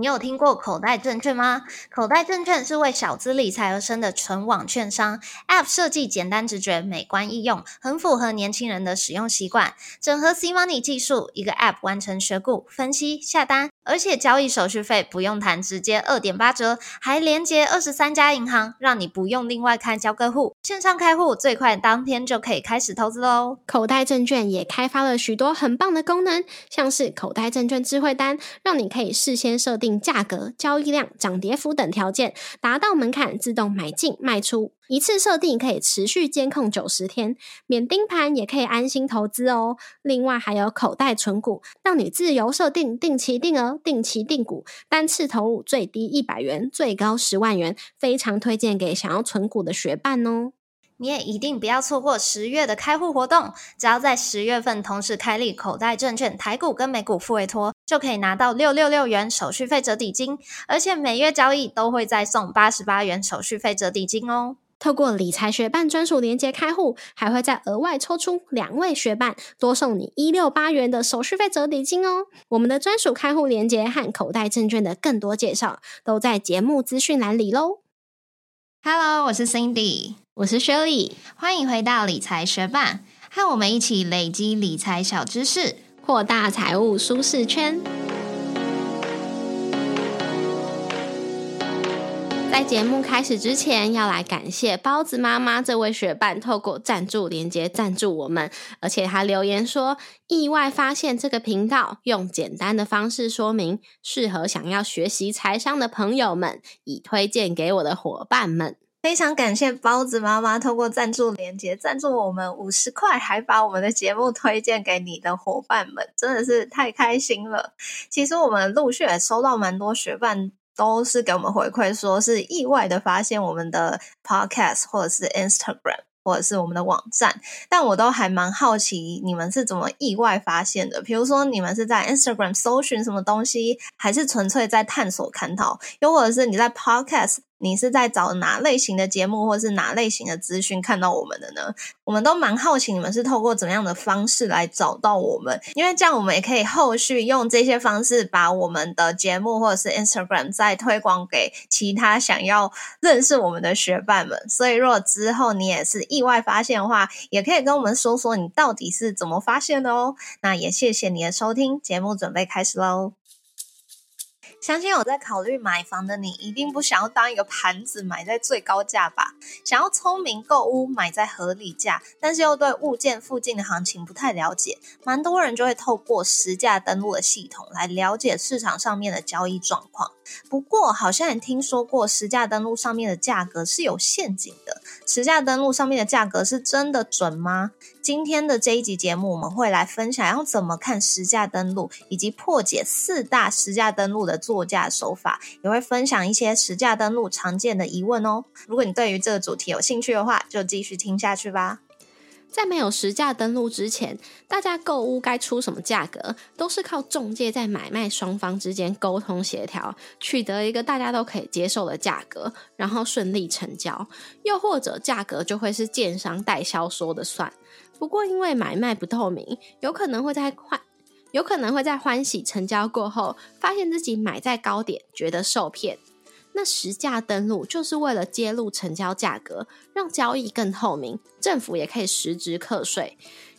你有听过口袋证券吗？口袋证券是为小资理财而生的纯网券商，App 设计简单直觉、美观易用，很符合年轻人的使用习惯。整合 C Money 技术，一个 App 完成选股、分析、下单，而且交易手续费不用谈，直接二点八折，还连接二十三家银行，让你不用另外开交割户，线上开户最快当天就可以开始投资喽。口袋证券也开发了许多很棒的功能，像是口袋证券智慧单，让你可以事先设定。价格、交易量、涨跌幅等条件达到门槛，自动买进卖出，一次设定可以持续监控九十天，免盯盘也可以安心投资哦。另外还有口袋存股，让你自由设定定期定额、定期定股，单次投入最低一百元，最高十万元，非常推荐给想要存股的学伴哦。你也一定不要错过十月的开户活动，只要在十月份同时开立口袋证券台股跟美股付委托，就可以拿到六六六元手续费折抵金，而且每月交易都会再送八十八元手续费折抵金哦。透过理财学办专属连接开户，还会再额外抽出两位学伴，多送你一六八元的手续费折抵金哦。我们的专属开户连接和口袋证券的更多介绍，都在节目资讯栏里喽。Hello，我是 Cindy。我是 Shirley，欢迎回到理财学霸，和我们一起累积理财小知识，扩大财务舒适圈。在节目开始之前，要来感谢包子妈妈这位学伴，透过赞助连接赞助我们，而且他留言说，意外发现这个频道，用简单的方式说明，适合想要学习财商的朋友们，已推荐给我的伙伴们。非常感谢包子妈妈透过赞助连接赞助我们五十块，还把我们的节目推荐给你的伙伴们，真的是太开心了。其实我们陆续也收到蛮多学伴，都是给我们回馈，说是意外的发现我们的 Podcast 或者是 Instagram 或者是我们的网站，但我都还蛮好奇你们是怎么意外发现的。比如说你们是在 Instagram 搜寻什么东西，还是纯粹在探索探讨，又或者是你在 Podcast。你是在找哪类型的节目，或是哪类型的资讯看到我们的呢？我们都蛮好奇，你们是透过怎么样的方式来找到我们？因为这样我们也可以后续用这些方式把我们的节目或者是 Instagram 再推广给其他想要认识我们的学伴们。所以，如果之后你也是意外发现的话，也可以跟我们说说你到底是怎么发现的哦。那也谢谢你的收听，节目准备开始喽。相信有在考虑买房的你，一定不想要当一个盘子买在最高价吧？想要聪明购屋买在合理价，但是又对物件附近的行情不太了解，蛮多人就会透过实价登录的系统来了解市场上面的交易状况。不过，好像也听说过实价登录上面的价格是有陷阱的。实价登录上面的价格是真的准吗？今天的这一集节目，我们会来分享要怎么看实价登录，以及破解四大实价登录的作价手法，也会分享一些实价登录常见的疑问哦。如果你对于这个主题有兴趣的话，就继续听下去吧。在没有实价登录之前，大家购物该出什么价格，都是靠中介在买卖双方之间沟通协调，取得一个大家都可以接受的价格，然后顺利成交。又或者价格就会是建商代销说的算。不过因为买卖不透明，有可能会在欢有可能会在欢喜成交过后，发现自己买在高点，觉得受骗。那实价登录就是为了揭露成交价格，让交易更透明，政府也可以实质课税。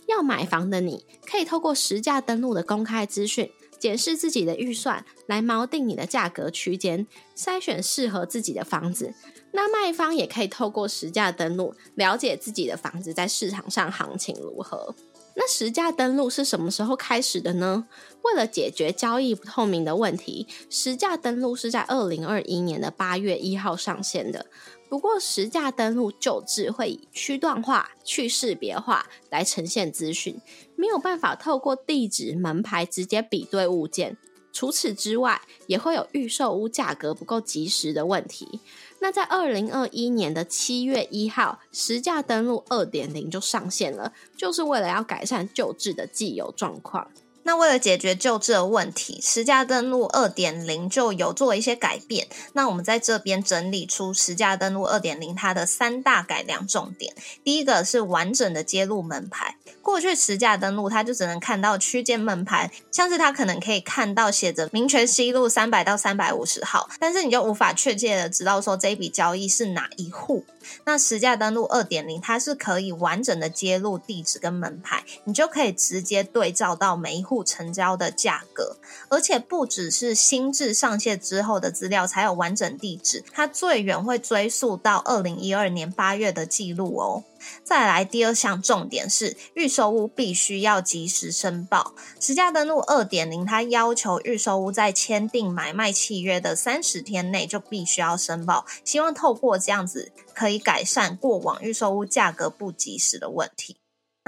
要买房的你，可以透过实价登录的公开资讯，检视自己的预算，来锚定你的价格区间，筛选适合自己的房子。那卖方也可以透过实价登录，了解自己的房子在市场上行情如何。那实价登录是什么时候开始的呢？为了解决交易不透明的问题，实价登录是在二零二一年的八月一号上线的。不过，实价登录旧制会以区段化、去识别化来呈现资讯，没有办法透过地址、门牌直接比对物件。除此之外，也会有预售屋价格不够及时的问题。那在二零二一年的七月一号，实价登录二点零就上线了，就是为了要改善旧制的既有状况。那为了解决旧制的问题，实价登录二点零就有做一些改变。那我们在这边整理出实价登录二点零它的三大改良重点。第一个是完整的揭露门牌。过去实价登录它就只能看到区间门牌，像是它可能可以看到写着民权西路三百到三百五十号，但是你就无法确切的知道说这一笔交易是哪一户。那实价登录二点零，它是可以完整的揭露地址跟门牌，你就可以直接对照到每一户成交的价格，而且不只是新制上线之后的资料才有完整地址，它最远会追溯到二零一二年八月的记录哦。再来第二项重点是预售屋必须要及时申报。实价登录二点零，它要求预售屋在签订买卖契约的三十天内就必须要申报，希望透过这样子可以改善过往预售屋价格不及时的问题。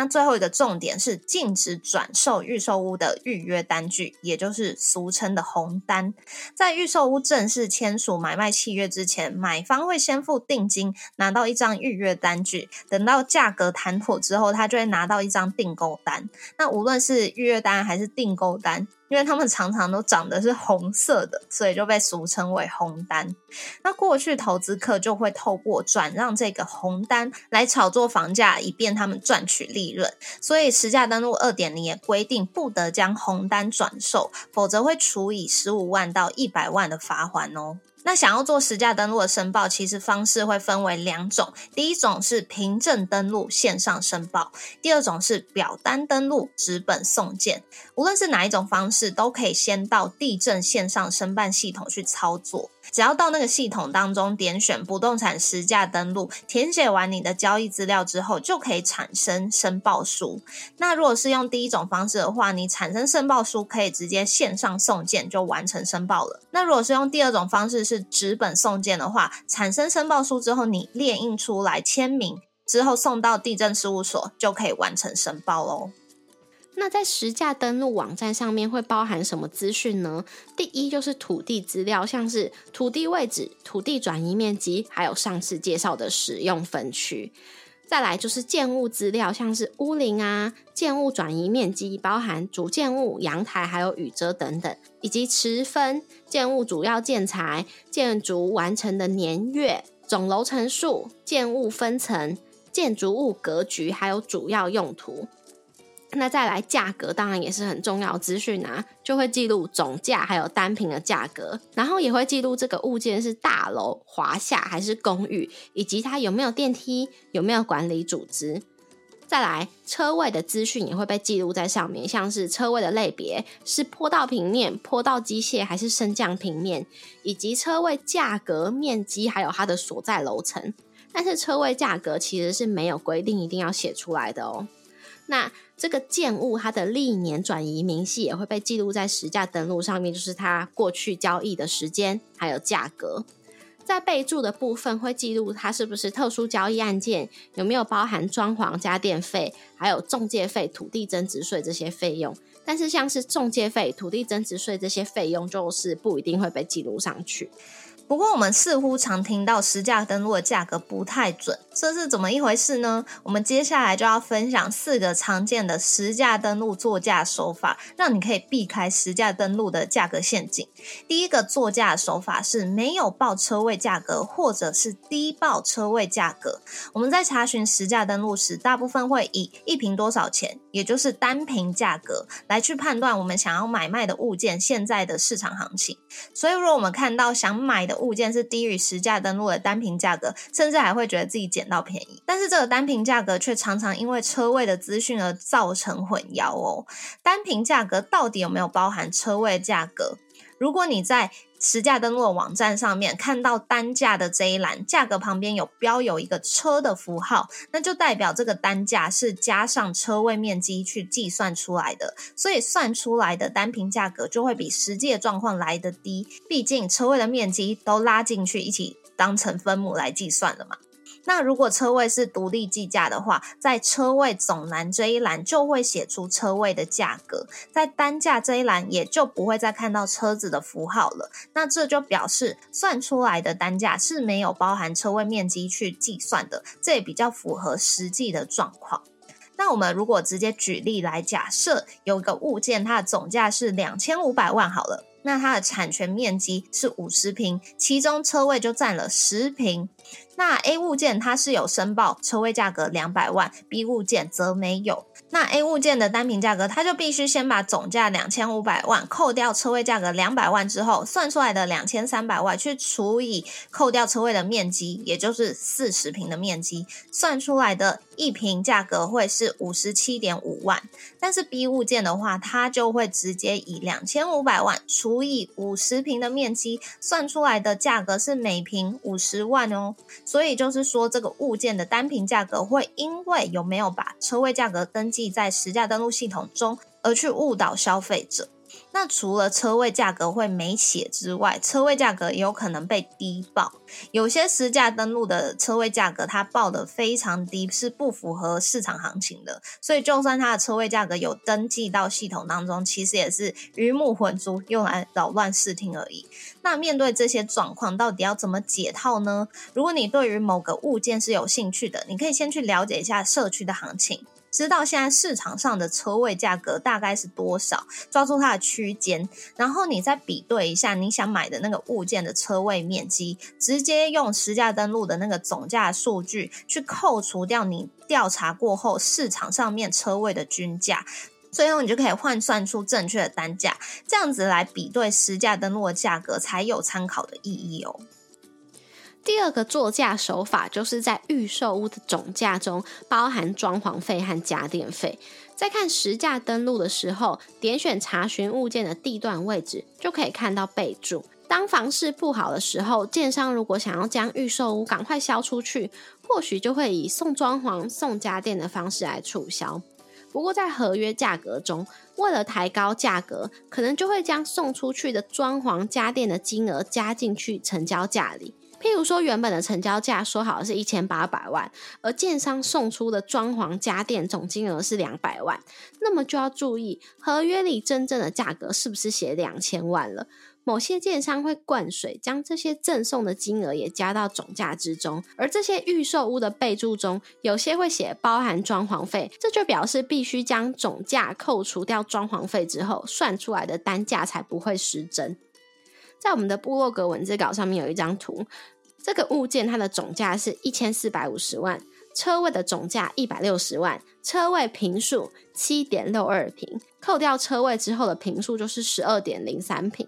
那最后一个重点是禁止转售预售屋的预约单据，也就是俗称的红单。在预售屋正式签署买卖契约之前，买方会先付定金，拿到一张预约单据。等到价格谈妥之后，他就会拿到一张订购单。那无论是预约单还是订购单。因为他们常常都长得是红色的，所以就被俗称为红单。那过去投资客就会透过转让这个红单来炒作房价，以便他们赚取利润。所以实价登录二点零也规定，不得将红单转售，否则会处以十五万到一百万的罚款哦。那想要做实价登录的申报，其实方式会分为两种。第一种是凭证登录线上申报，第二种是表单登录纸本送件。无论是哪一种方式，都可以先到地震线上申办系统去操作。只要到那个系统当中点选不动产实价登录，填写完你的交易资料之后，就可以产生申报书。那如果是用第一种方式的话，你产生申报书可以直接线上送件就完成申报了。那如果是用第二种方式是纸本送件的话，产生申报书之后，你列印出来签名之后送到地震事务所就可以完成申报喽。那在实价登录网站上面会包含什么资讯呢？第一就是土地资料，像是土地位置、土地转移面积，还有上次介绍的使用分区。再来就是建物资料，像是屋龄啊、建物转移面积，包含主建物、阳台还有雨遮等等，以及持分、建物主要建材、建筑完成的年月、总楼层数、建物分层、建筑物格局，还有主要用途。那再来价格，当然也是很重要资讯啊，就会记录总价，还有单品的价格，然后也会记录这个物件是大楼、华夏还是公寓，以及它有没有电梯，有没有管理组织。再来车位的资讯也会被记录在上面，像是车位的类别是坡道平面、坡道机械还是升降平面，以及车位价格、面积，还有它的所在楼层。但是车位价格其实是没有规定一定要写出来的哦。那这个建物它的历年转移明细也会被记录在实价登录上面，就是它过去交易的时间还有价格。在备注的部分会记录它是不是特殊交易案件，有没有包含装潢、家电费，还有中介费、土地增值税这些费用。但是像是中介费、土地增值税这些费用，就是不一定会被记录上去。不过，我们似乎常听到实价登录的价格不太准，这是怎么一回事呢？我们接下来就要分享四个常见的实价登录作价手法，让你可以避开实价登录的价格陷阱。第一个作价手法是没有报车位价格，或者是低报车位价格。我们在查询实价登录时，大部分会以一瓶多少钱，也就是单瓶价格来去判断我们想要买卖的物件现在的市场行情。所以，如果我们看到想买的，物件是低于实价登录的单品价格，甚至还会觉得自己捡到便宜。但是这个单品价格却常常因为车位的资讯而造成混淆哦。单品价格到底有没有包含车位价格？如果你在实价登录的网站上面看到单价的这一栏，价格旁边有标有一个车的符号，那就代表这个单价是加上车位面积去计算出来的，所以算出来的单品价格就会比实际的状况来的低。毕竟车位的面积都拉进去一起当成分母来计算了嘛。那如果车位是独立计价的话，在车位总栏这一栏就会写出车位的价格，在单价这一栏也就不会再看到车子的符号了。那这就表示算出来的单价是没有包含车位面积去计算的，这也比较符合实际的状况。那我们如果直接举例来假设，有一个物件，它的总价是两千五百万，好了。那它的产权面积是五十平，其中车位就占了十平。那 A 物件它是有申报车位价格两百万，B 物件则没有。那 A 物件的单品价格，它就必须先把总价两千五百万扣掉车位价格两百万之后，算出来的两千三百万去除以扣掉车位的面积，也就是四十平的面积，算出来的一平价格会是五十七点五万。但是 B 物件的话，它就会直接以两千五百万除以五十平的面积，算出来的价格是每平五十万哦。所以就是说，这个物件的单品价格会因为有没有把车位价格登记在实价登录系统中，而去误导消费者。那除了车位价格会没写之外，车位价格也有可能被低报。有些实价登录的车位价格，它报的非常低，是不符合市场行情的。所以，就算它的车位价格有登记到系统当中，其实也是鱼目混珠，用来扰乱视听而已。那面对这些状况，到底要怎么解套呢？如果你对于某个物件是有兴趣的，你可以先去了解一下社区的行情。知道现在市场上的车位价格大概是多少，抓住它的区间，然后你再比对一下你想买的那个物件的车位面积，直接用实价登录的那个总价数据去扣除掉你调查过后市场上面车位的均价，最后你就可以换算出正确的单价，这样子来比对实价登录的价格才有参考的意义哦。第二个作价手法，就是在预售屋的总价中包含装潢费和家电费。在看实价登录的时候，点选查询物件的地段位置，就可以看到备注。当房市不好的时候，建商如果想要将预售屋赶快销出去，或许就会以送装潢、送家电的方式来促销。不过在合约价格中，为了抬高价格，可能就会将送出去的装潢家电的金额加进去成交价里。譬如说，原本的成交价说好是一千八百万，而建商送出的装潢家电总金额是两百万，那么就要注意合约里真正的价格是不是写两千万了？某些建商会灌水，将这些赠送的金额也加到总价之中，而这些预售屋的备注中，有些会写包含装潢费，这就表示必须将总价扣除掉装潢费之后，算出来的单价才不会失真。在我们的部落格文字稿上面有一张图，这个物件它的总价是一千四百五十万，车位的总价一百六十万，车位平数七点六二平，扣掉车位之后的平数就是十二点零三平。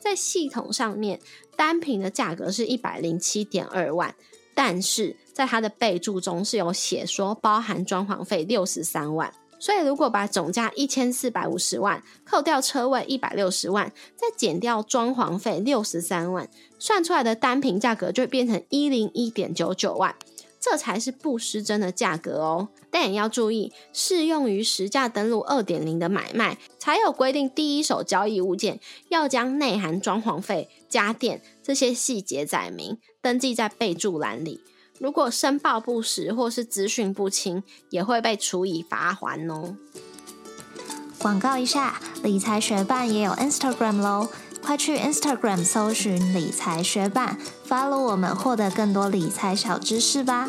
在系统上面，单平的价格是一百零七点二万，但是在它的备注中是有写说包含装潢费六十三万。所以，如果把总价一千四百五十万扣掉车位一百六十万，再减掉装潢费六十三万，算出来的单品价格就会变成一零一点九九万，这才是不失真的价格哦。但也要注意，适用于实价登录二点零的买卖，才有规定第一手交易物件要将内含装潢费、家电这些细节载明，登记在备注栏里。如果申报不实或是资讯不清，也会被处以罚款哦。广告一下，理财学办也有 Instagram 喽，快去 Instagram 搜寻理财学办，follow 我们，获得更多理财小知识吧。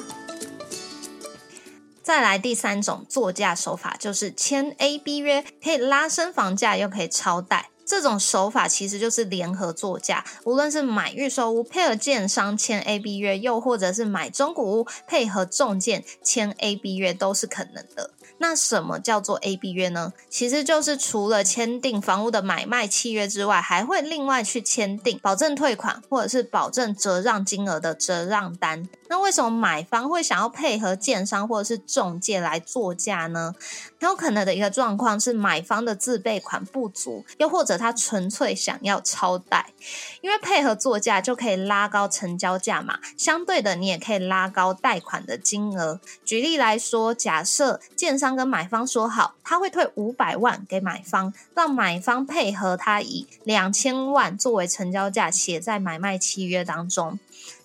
再来第三种作价手法，就是签 A B 约，可以拉升房价，又可以超贷。这种手法其实就是联合作价，无论是买预售屋配合建商签 A B 约，又或者是买中古屋配合中建签 A B 约，都是可能的。那什么叫做 A B 约呢？其实就是除了签订房屋的买卖契约之外，还会另外去签订保证退款或者是保证折让金额的折让单。那为什么买方会想要配合建商或者是中介来作价呢？很有可能的一个状况是买方的自备款不足，又或者他纯粹想要超贷，因为配合作价就可以拉高成交价嘛。相对的，你也可以拉高贷款的金额。举例来说，假设建商跟买方说好，他会退五百万给买方，让买方配合他以两千万作为成交价写在买卖契约当中。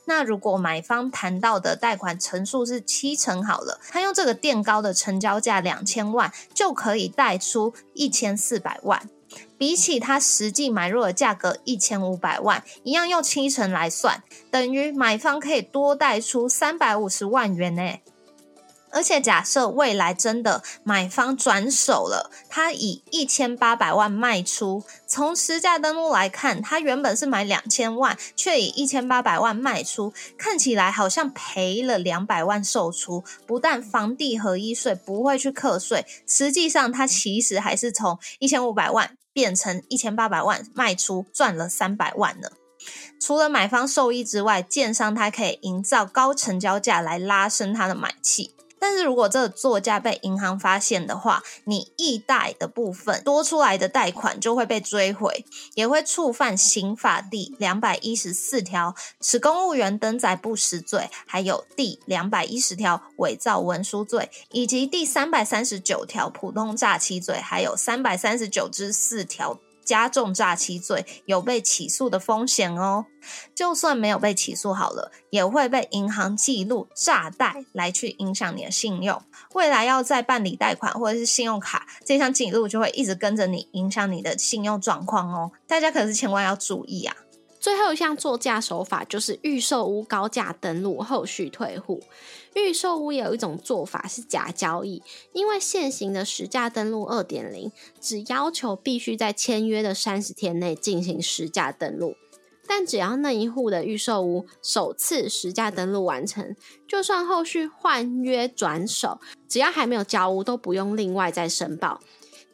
那如果买方谈到的贷款成数是七成好了，他用这个垫高的成交价两千万，就可以贷出一千四百万，比起他实际买入的价格一千五百万，一样用七成来算，等于买方可以多贷出三百五十万元呢。而且假设未来真的买方转手了，他以一千八百万卖出，从实价登录来看，他原本是买两千万，却以一千八百万卖出，看起来好像赔了两百万售出。不但房地合一税不会去课税，实际上他其实还是从一千五百万变成一千八百万卖出，赚了三百万呢。除了买方受益之外，建商他可以营造高成交价来拉升他的买气。但是如果这个作价被银行发现的话，你易贷的部分多出来的贷款就会被追回，也会触犯刑法第两百一十四条使公务员登载不实罪，还有第两百一十条伪造文书罪，以及第三百三十九条普通诈欺罪，还有三百三十九之四条。加重诈欺罪有被起诉的风险哦，就算没有被起诉好了，也会被银行记录诈贷来去影响你的信用。未来要再办理贷款或者是信用卡，这项记录就会一直跟着你，影响你的信用状况哦。大家可是千万要注意啊！最后一项作价手法就是预售屋高价登录，后续退户。预售屋也有一种做法是假交易，因为现行的实价登录二点零只要求必须在签约的三十天内进行实价登录，但只要那一户的预售屋首次实价登录完成，就算后续换约转手，只要还没有交屋，都不用另外再申报。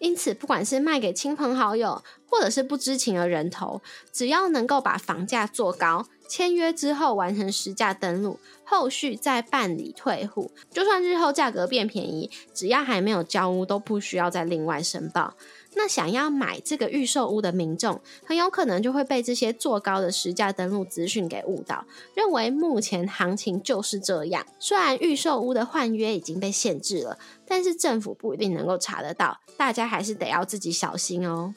因此，不管是卖给亲朋好友，或者是不知情的人头，只要能够把房价做高，签约之后完成实价登录，后续再办理退户，就算日后价格变便宜，只要还没有交屋，都不需要再另外申报。那想要买这个预售屋的民众，很有可能就会被这些做高的实价登录资讯给误导，认为目前行情就是这样。虽然预售屋的换约已经被限制了，但是政府不一定能够查得到，大家还是得要自己小心哦。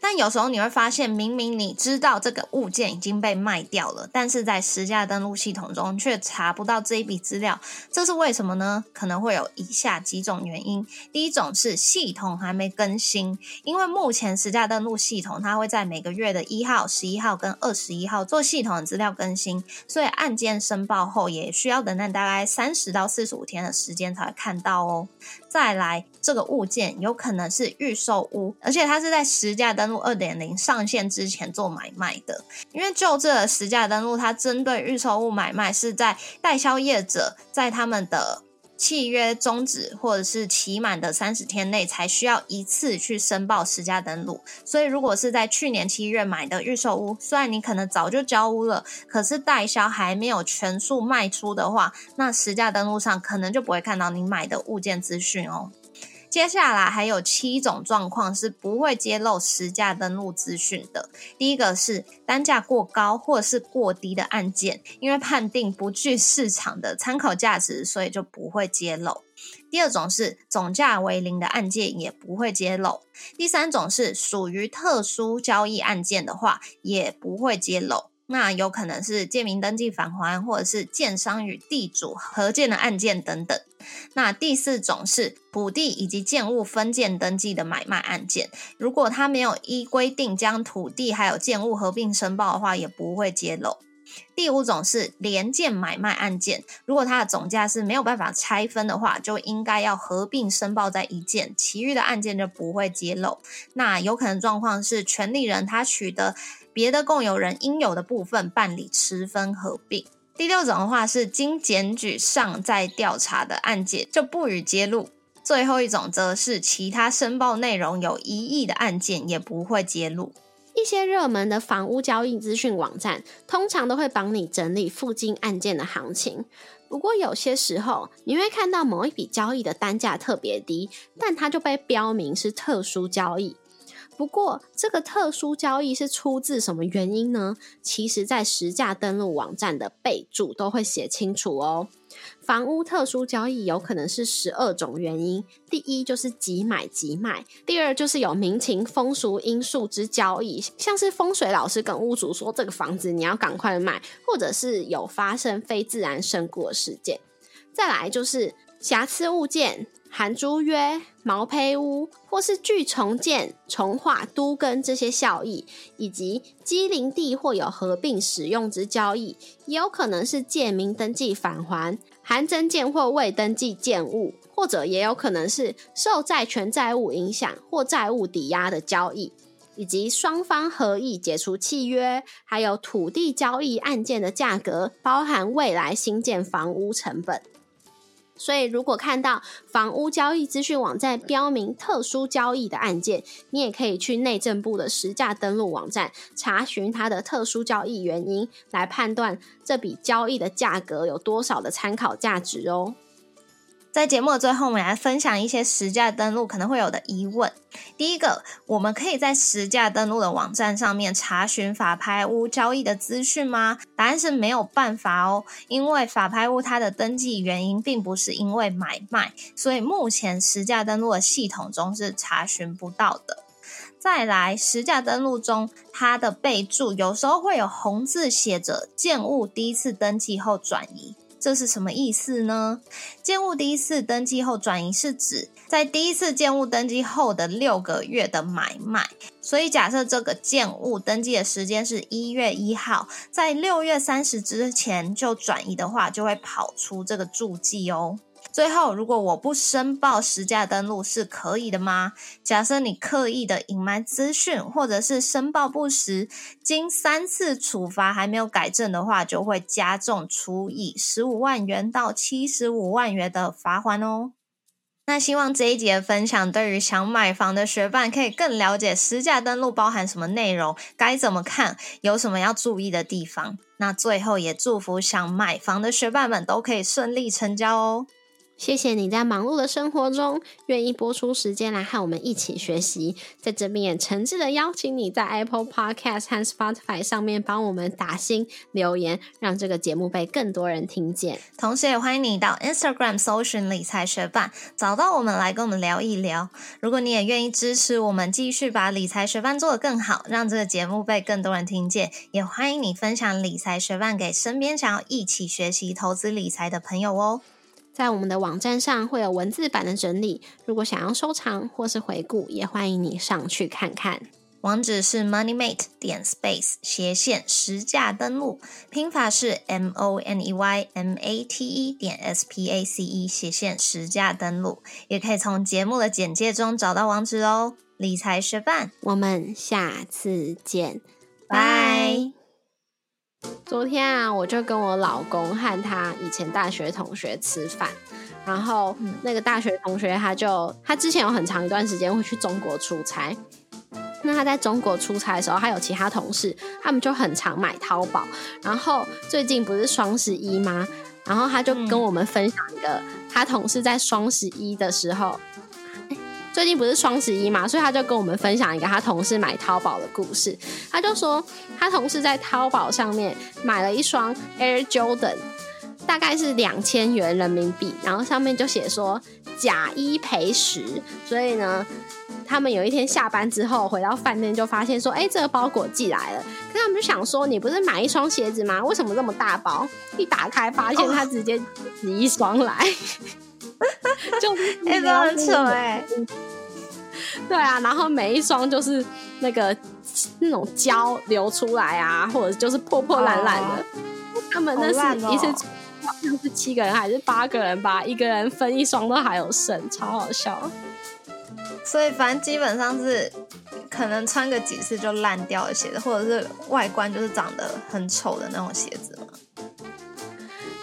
但有时候你会发现，明明你知道这个物件已经被卖掉了，但是在实价登录系统中却查不到这一笔资料，这是为什么呢？可能会有以下几种原因。第一种是系统还没更新，因为目前实价登录系统它会在每个月的一号、十一号跟二十一号做系统的资料更新，所以案件申报后也需要等待大概三十到四十五天的时间才会看到哦。再来，这个物件有可能是预售屋，而且它是在实价登录二点零上线之前做买卖的。因为就这个实价登录，它针对预售物买卖是在代销业者在他们的契约终止或者是期满的三十天内才需要一次去申报实价登录。所以，如果是在去年七月买的预售屋，虽然你可能早就交屋了，可是代销还没有全数卖出的话，那实价登录上可能就不会看到你买的物件资讯哦。接下来还有七种状况是不会揭露实价登录资讯的。第一个是单价过高或是过低的案件，因为判定不具市场的参考价值，所以就不会揭露。第二种是总价为零的案件，也不会揭露。第三种是属于特殊交易案件的话，也不会揭露。那有可能是建民登记返还，或者是建商与地主合建的案件等等。那第四种是土地以及建物分建登记的买卖案件，如果他没有依规定将土地还有建物合并申报的话，也不会揭露。第五种是联建买卖案件，如果它的总价是没有办法拆分的话，就应该要合并申报在一件，其余的案件就不会揭露。那有可能状况是权利人他取得别的共有人应有的部分办理持分合并。第六种的话是经检举尚在调查的案件就不予揭露。最后一种则是其他申报内容有疑义的案件也不会揭露。一些热门的房屋交易资讯网站通常都会帮你整理附近案件的行情。不过有些时候你会看到某一笔交易的单价特别低，但它就被标明是特殊交易。不过，这个特殊交易是出自什么原因呢？其实，在实价登录网站的备注都会写清楚哦。房屋特殊交易有可能是十二种原因，第一就是即买即卖，第二就是有民情风俗因素之交易，像是风水老师跟屋主说这个房子你要赶快卖，或者是有发生非自然身故的事件。再来就是瑕疵物件。含租约、毛坯屋，或是巨重建、重划、都更这些效益，以及机灵地或有合并使用之交易，也有可能是借名登记返还，含增建或未登记建物，或者也有可能是受债权债务影响或债务抵押的交易，以及双方合意解除契约，还有土地交易案件的价格，包含未来新建房屋成本。所以，如果看到房屋交易资讯网站标明特殊交易的案件，你也可以去内政部的实价登录网站查询它的特殊交易原因，来判断这笔交易的价格有多少的参考价值哦。在节目的最后，我们来分享一些实价登录可能会有的疑问。第一个，我们可以在实价登录的网站上面查询法拍屋交易的资讯吗？答案是没有办法哦，因为法拍屋它的登记原因并不是因为买卖，所以目前实价登录的系统中是查询不到的。再来，实价登录中它的备注有时候会有红字写着“建物第一次登记后转移”。这是什么意思呢？建物第一次登记后转移是指在第一次建物登记后的六个月的买卖。所以假设这个建物登记的时间是一月一号，在六月三十之前就转移的话，就会跑出这个注记哦。最后，如果我不申报实价登录是可以的吗？假设你刻意的隐瞒资讯，或者是申报不实，经三次处罚还没有改正的话，就会加重处以十五万元到七十五万元的罚款哦。那希望这一节分享，对于想买房的学伴可以更了解实价登录包含什么内容，该怎么看，有什么要注意的地方。那最后也祝福想买房的学伴们都可以顺利成交哦。谢谢你在忙碌的生活中愿意播出时间来和我们一起学习，在这边也诚挚的邀请你在 Apple Podcast 和 Spotify 上面帮我们打新留言，让这个节目被更多人听见。同时也欢迎你到 Instagram 搜寻理财学伴，找到我们来跟我们聊一聊。如果你也愿意支持我们，继续把理财学伴做得更好，让这个节目被更多人听见，也欢迎你分享理财学伴给身边想要一起学习投资理财的朋友哦。在我们的网站上会有文字版的整理，如果想要收藏或是回顾，也欢迎你上去看看。网址是 moneymate 点 space 斜线实价登录，拼法是 m o n e y m a t e 点 s p a c e 斜线实价登录，也可以从节目的简介中找到网址哦。理财学伴，我们下次见，拜。昨天啊，我就跟我老公和他以前大学同学吃饭，然后那个大学同学他就他之前有很长一段时间会去中国出差，那他在中国出差的时候，他有其他同事，他们就很常买淘宝。然后最近不是双十一吗？然后他就跟我们分享一个他同事在双十一的时候。最近不是双十一嘛，所以他就跟我们分享一个他同事买淘宝的故事。他就说，他同事在淘宝上面买了一双 Air Jordan，大概是两千元人民币，然后上面就写说假一赔十。所以呢，他们有一天下班之后回到饭店，就发现说，哎，这个包裹寄来了。可他们就想说，你不是买一双鞋子吗？为什么这么大包？一打开发现他直接寄一双来。就哎，这很扯哎，对啊，然后每一双就是那个那种胶流出来啊，或者就是破破烂烂的。他们那是一次好像是七个人还是八个人吧，一个人分一双都还有剩，超好笑。所以反正基本上是可能穿个几次就烂掉的鞋子，或者是外观就是长得很丑的那种鞋子嘛。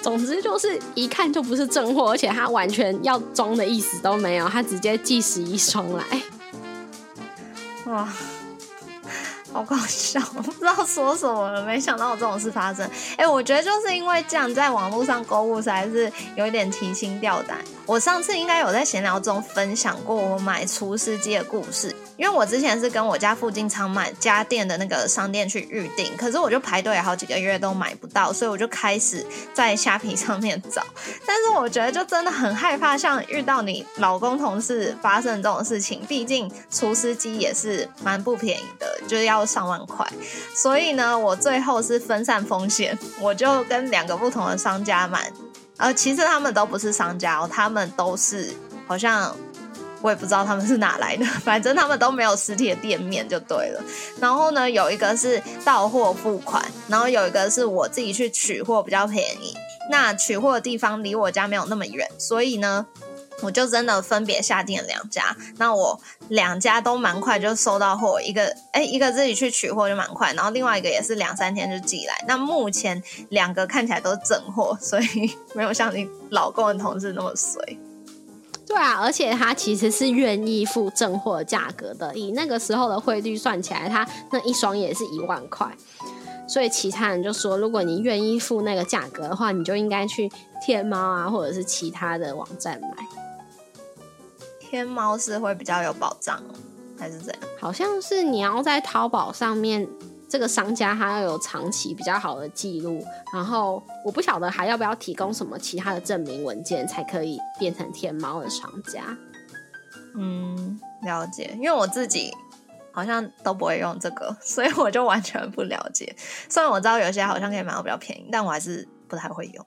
总之就是一看就不是正货，而且他完全要装的意思都没有，他直接寄十一双来，哇！好搞笑，我不知道说什么了。没想到这种事发生。哎，我觉得就是因为这样，在网络上购物实在是有一点提心吊胆。我上次应该有在闲聊中分享过我买厨师机的故事，因为我之前是跟我家附近常买家电的那个商店去预定，可是我就排队好几个月都买不到，所以我就开始在虾皮上面找。但是我觉得就真的很害怕，像遇到你老公同事发生这种事情，毕竟厨师机也是蛮不便宜的，就是要。上万块，所以呢，我最后是分散风险，我就跟两个不同的商家买。呃，其实他们都不是商家哦，他们都是好像我也不知道他们是哪来的，反正他们都没有实体的店面就对了。然后呢，有一个是到货付款，然后有一个是我自己去取货比较便宜。那取货的地方离我家没有那么远，所以呢。我就真的分别下定了两家，那我两家都蛮快就收到货，一个哎一个自己去取货就蛮快，然后另外一个也是两三天就寄来。那目前两个看起来都是正货，所以没有像你老公的同事那么随。对啊，而且他其实是愿意付正货价格的，以那个时候的汇率算起来，他那一双也是一万块。所以其他人就说，如果你愿意付那个价格的话，你就应该去天猫啊，或者是其他的网站买。天猫是会比较有保障，还是怎样？好像是你要在淘宝上面，这个商家他要有长期比较好的记录，然后我不晓得还要不要提供什么其他的证明文件才可以变成天猫的商家。嗯，了解，因为我自己好像都不会用这个，所以我就完全不了解。虽然我知道有些好像可以买到比较便宜，但我还是不太会用。